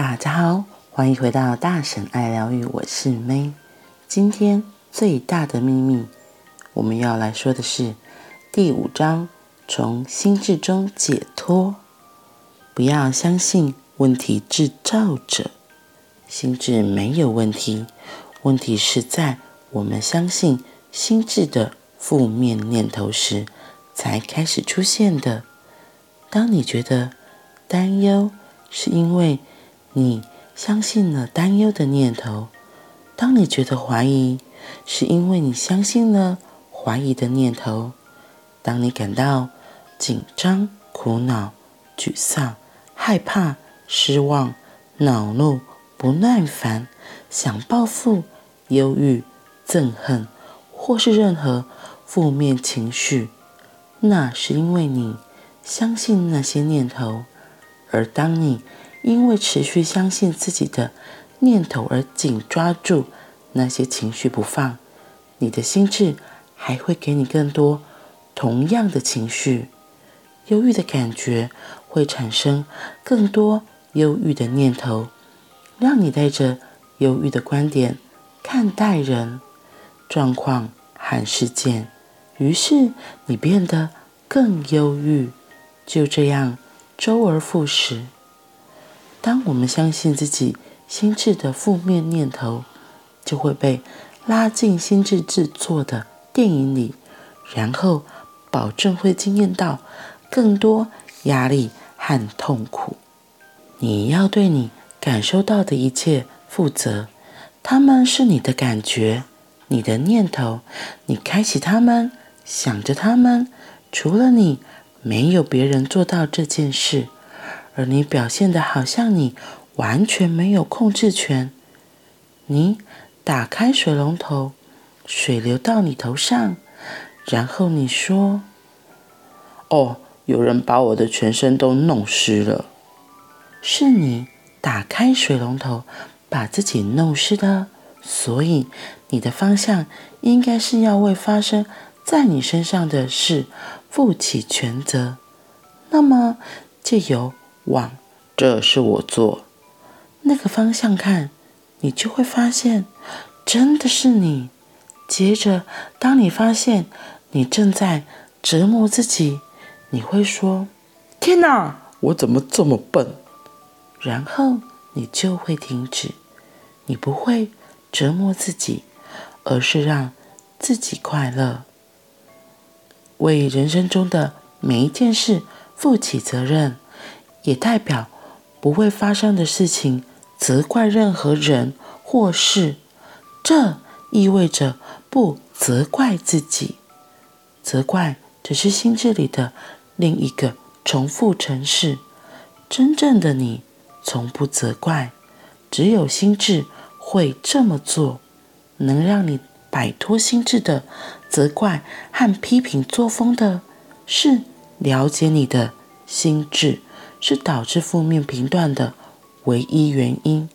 大家好，欢迎回到大神爱疗愈，我是 May。今天最大的秘密，我们要来说的是第五章：从心智中解脱。不要相信问题制造者，心智没有问题，问题是在我们相信心智的负面念头时才开始出现的。当你觉得担忧，是因为你相信了担忧的念头；当你觉得怀疑，是因为你相信了怀疑的念头；当你感到紧张、苦恼、沮丧、害怕、失望、恼怒、不耐烦、想报复、忧郁、憎恨，或是任何负面情绪，那是因为你相信那些念头。而当你因为持续相信自己的念头而紧抓住那些情绪不放，你的心智还会给你更多同样的情绪。忧郁的感觉会产生更多忧郁的念头，让你带着忧郁的观点看待人、状况和事件，于是你变得更忧郁。就这样。周而复始。我们相信自己心智的负面念头，就会被拉进心智制作的电影里，然后保证会经验到更多压力和痛苦。你要对你感受到的一切负责，他们是你的感觉、你的念头，你开启他们，想着他们，除了你。没有别人做到这件事，而你表现得好像你完全没有控制权。你打开水龙头，水流到你头上，然后你说：“哦，有人把我的全身都弄湿了。”是你打开水龙头，把自己弄湿的，所以你的方向应该是要为发生在你身上的事负起全责，那么借由往这是我做那个方向看，你就会发现真的是你。接着，当你发现你正在折磨自己，你会说：“天哪，我怎么这么笨？”然后你就会停止，你不会折磨自己，而是让自己快乐。为人生中的每一件事负起责任，也代表不会发生的事情责怪任何人或事。这意味着不责怪自己。责怪只是心智里的另一个重复程式。真正的你从不责怪，只有心智会这么做，能让你摆脱心智的责怪和批评作风的，是了解你的心智是导致负面评断的唯一原因，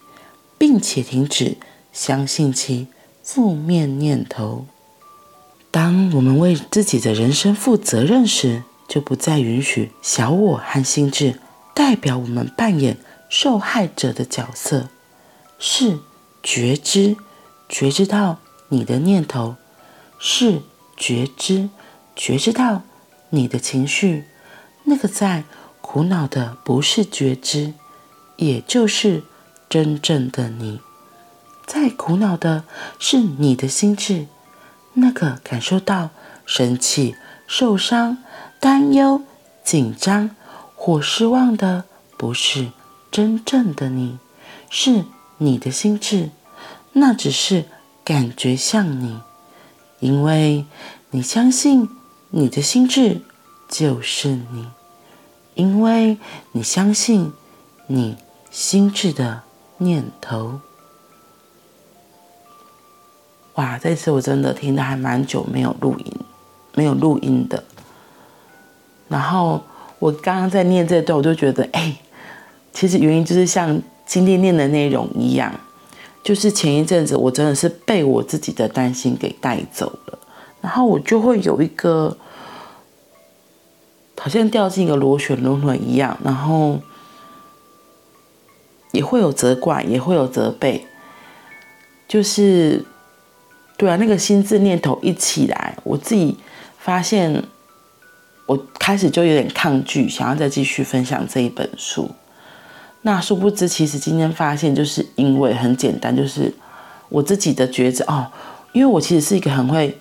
并且停止相信其负面念头。当我们为自己的人生负责任时，就不再允许小我和心智代表我们扮演受害者的角色，是觉知，觉知到你的念头。是觉知，觉知到你的情绪，那个在苦恼的不是觉知，也就是真正的你。在苦恼的是你的心智，那个感受到生气、受伤、担忧、紧张或失望的不是真正的你，是你的心智，那只是感觉像你。因为你相信你的心智就是你，因为你相信你心智的念头。哇，这次我真的听的还蛮久，没有录音，没有录音的。然后我刚刚在念这段，我就觉得，哎，其实原因就是像今天念的内容一样。就是前一阵子，我真的是被我自己的担心给带走了，然后我就会有一个好像掉进一个螺旋轮回一样，然后也会有责怪，也会有责备，就是，对啊，那个心智念头一起来，我自己发现，我开始就有点抗拒，想要再继续分享这一本书。那殊不知，其实今天发现，就是因为很简单，就是我自己的觉知哦，因为我其实是一个很会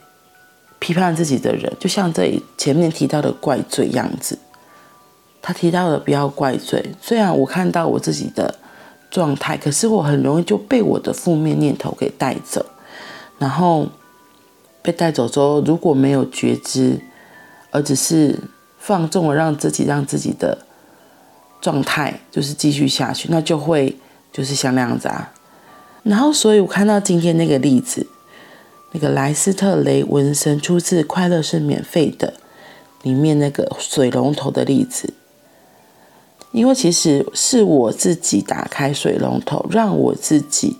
批判自己的人，就像这里前面提到的怪罪样子。他提到的不要怪罪，虽然我看到我自己的状态，可是我很容易就被我的负面念头给带走，然后被带走之后，如果没有觉知，而只是放纵了让自己让自己的状态就是继续下去，那就会就是像那样子啊。然后，所以我看到今天那个例子，那个莱斯特雷文森出自《快乐是免费的》里面那个水龙头的例子。因为其实是我自己打开水龙头，让我自己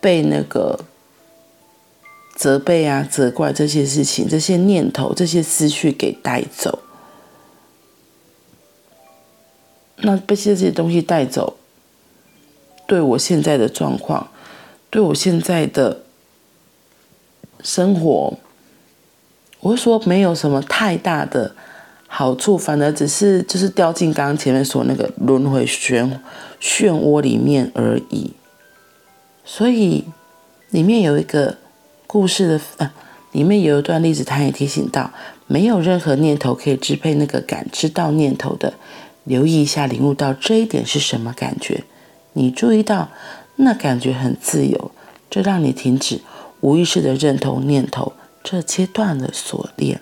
被那个责备啊、责怪这些事情、这些念头、这些思绪给带走。那被这些东西带走，对我现在的状况，对我现在的生活，我会说没有什么太大的。好处反而只是就是掉进刚刚前面说那个轮回漩漩涡里面而已。所以里面有一个故事的，呃，里面有一段例子，他也提醒到，没有任何念头可以支配那个感知到念头的。留意一下，领悟到这一点是什么感觉？你注意到那感觉很自由，这让你停止无意识的认同念头，这切断了锁链。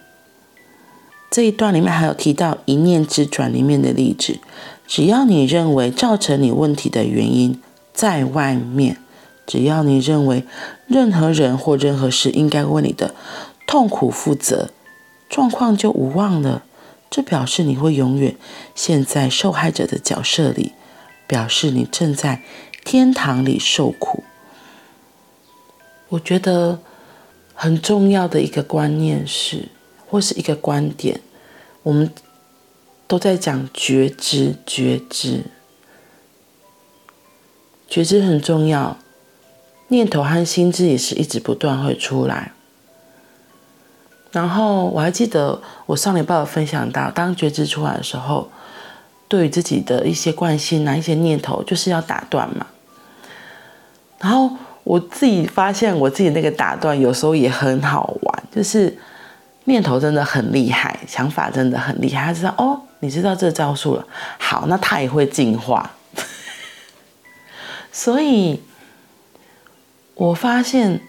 这一段里面还有提到一念之转里面的例子，只要你认为造成你问题的原因在外面，只要你认为任何人或任何事应该为你的痛苦负责，状况就无望了。这表示你会永远陷在受害者的角色里，表示你正在天堂里受苦。我觉得很重要的一个观念是。或是一个观点，我们都在讲觉知，觉知，觉知很重要。念头和心智也是一直不断会出来。然后我还记得我上礼拜有分享到，当觉知出来的时候，对于自己的一些惯性啊，一些念头，就是要打断嘛。然后我自己发现，我自己那个打断有时候也很好玩，就是。念头真的很厉害，想法真的很厉害。他知道哦，你知道这招数了，好，那他也会进化。所以，我发现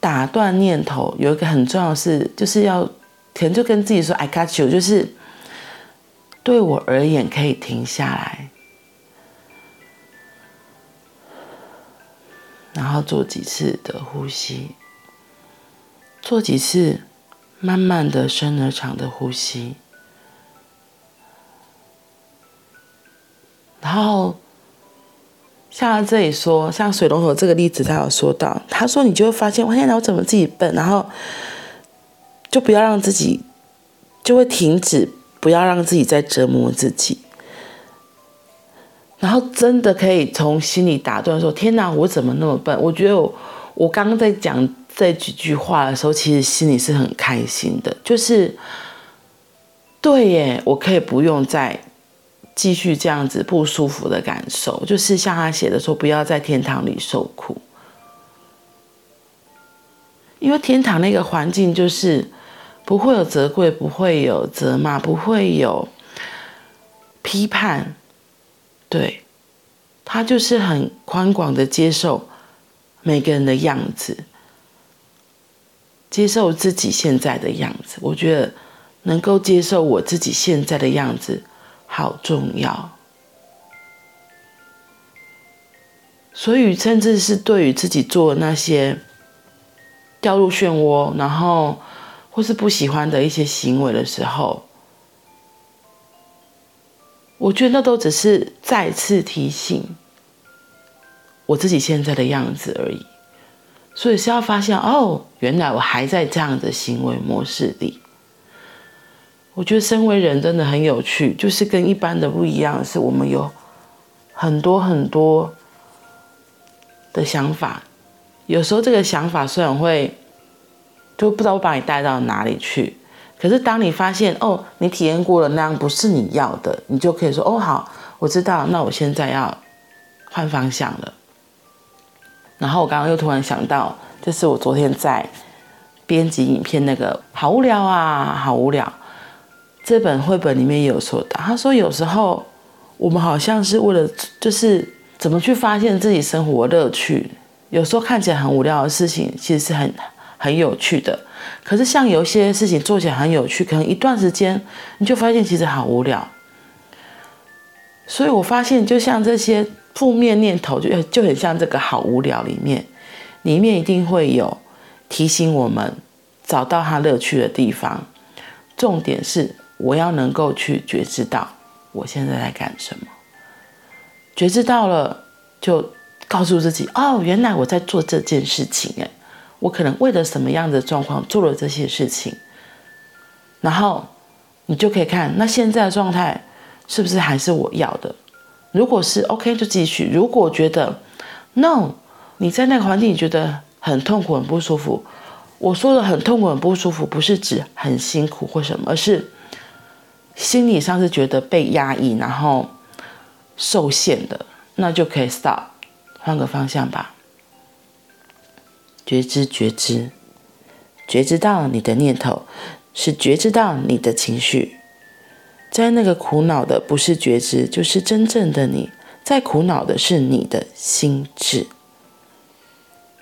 打断念头有一个很重要的事，就是要，可能就跟自己说 “I got you”，就是对我而言可以停下来，然后做几次的呼吸。做几次，慢慢的、深而长的呼吸，然后像他这里说，像水龙头这个例子，他有说到，他说你就会发现，我现在我怎么自己笨，然后就不要让自己，就会停止，不要让自己再折磨自己，然后真的可以从心里打断说，天哪，我怎么那么笨？我觉得我我刚刚在讲。这几句话的时候，其实心里是很开心的，就是对耶，我可以不用再继续这样子不舒服的感受，就是像他写的说，不要在天堂里受苦，因为天堂那个环境就是不会有责怪，不会有责骂，不会有批判，对，他就是很宽广的接受每个人的样子。接受自己现在的样子，我觉得能够接受我自己现在的样子好重要。所以，甚至是对于自己做那些掉入漩涡，然后或是不喜欢的一些行为的时候，我觉得那都只是再次提醒我自己现在的样子而已。所以是要发现哦，原来我还在这样的行为模式里。我觉得身为人真的很有趣，就是跟一般的不一样，是我们有很多很多的想法。有时候这个想法虽然会就不知道我把你带到哪里去，可是当你发现哦，你体验过了那样不是你要的，你就可以说哦好，我知道，那我现在要换方向了。然后我刚刚又突然想到，就是我昨天在编辑影片那个好无聊啊，好无聊。这本绘本里面也有说到，他说有时候我们好像是为了就是怎么去发现自己生活乐趣。有时候看起来很无聊的事情，其实是很很有趣的。可是像有些事情做起来很有趣，可能一段时间你就发现其实好无聊。所以我发现，就像这些负面念头，就就很像这个好无聊里面，里面一定会有提醒我们找到它乐趣的地方。重点是。我要能够去觉知到我现在在干什么，觉知到了，就告诉自己哦，原来我在做这件事情，诶，我可能为了什么样的状况做了这些事情，然后你就可以看那现在的状态是不是还是我要的？如果是 OK 就继续，如果觉得 No，你在那个环境你觉得很痛苦、很不舒服，我说的很痛苦、很不舒服，不是指很辛苦或什么，而是。心理上是觉得被压抑，然后受限的，那就可以 stop，换个方向吧。觉知，觉知，觉知到你的念头，是觉知到你的情绪。在那个苦恼的不是觉知，就是真正的你。在苦恼的是你的心智，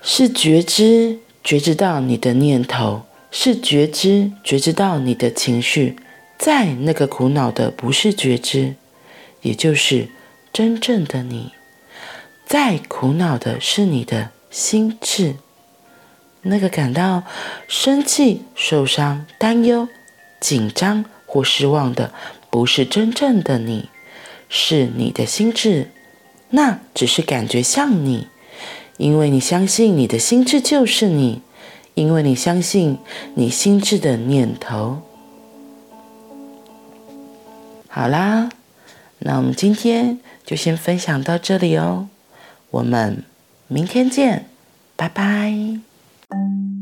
是觉知，觉知到你的念头，是觉知，觉知到你的情绪。在那个苦恼的不是觉知，也就是真正的你；在苦恼的是你的心智。那个感到生气、受伤、担忧、紧张或失望的，不是真正的你，是你的心智。那只是感觉像你，因为你相信你的心智就是你，因为你相信你心智的念头。好啦，那我们今天就先分享到这里哦，我们明天见，拜拜。thank you